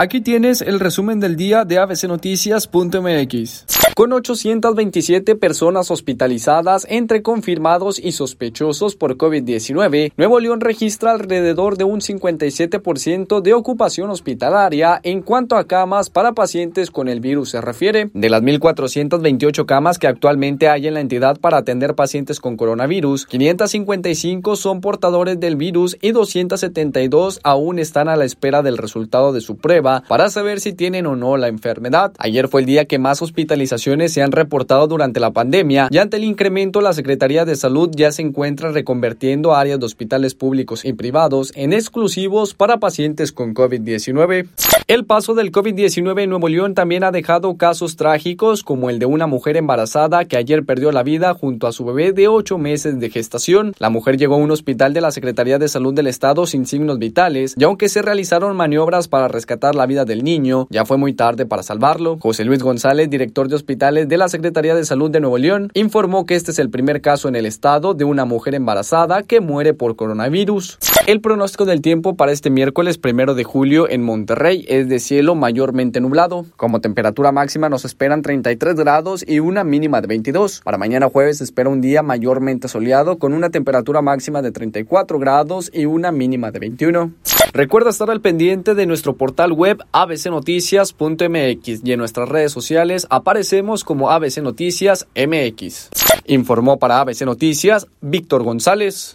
Aquí tienes el resumen del día de abcnoticias.mx. Con 827 personas hospitalizadas entre confirmados y sospechosos por COVID-19, Nuevo León registra alrededor de un 57% de ocupación hospitalaria en cuanto a camas para pacientes con el virus se refiere. De las 1.428 camas que actualmente hay en la entidad para atender pacientes con coronavirus, 555 son portadores del virus y 272 aún están a la espera del resultado de su prueba para saber si tienen o no la enfermedad. Ayer fue el día que más hospitalización se han reportado durante la pandemia y ante el incremento la Secretaría de Salud ya se encuentra reconvertiendo áreas de hospitales públicos y privados en exclusivos para pacientes con COVID-19. El paso del COVID-19 en Nuevo León también ha dejado casos trágicos como el de una mujer embarazada que ayer perdió la vida junto a su bebé de ocho meses de gestación. La mujer llegó a un hospital de la Secretaría de Salud del Estado sin signos vitales y aunque se realizaron maniobras para rescatar la vida del niño, ya fue muy tarde para salvarlo. José Luis González, director de hospital de la Secretaría de Salud de Nuevo León informó que este es el primer caso en el estado de una mujer embarazada que muere por coronavirus. El pronóstico del tiempo para este miércoles primero de julio en Monterrey es de cielo mayormente nublado. Como temperatura máxima nos esperan 33 grados y una mínima de 22. Para mañana jueves se espera un día mayormente soleado con una temperatura máxima de 34 grados y una mínima de 21. Recuerda estar al pendiente de nuestro portal web abcnoticias.mx y en nuestras redes sociales aparecemos como ABC Noticias MX. Informó para ABC Noticias Víctor González.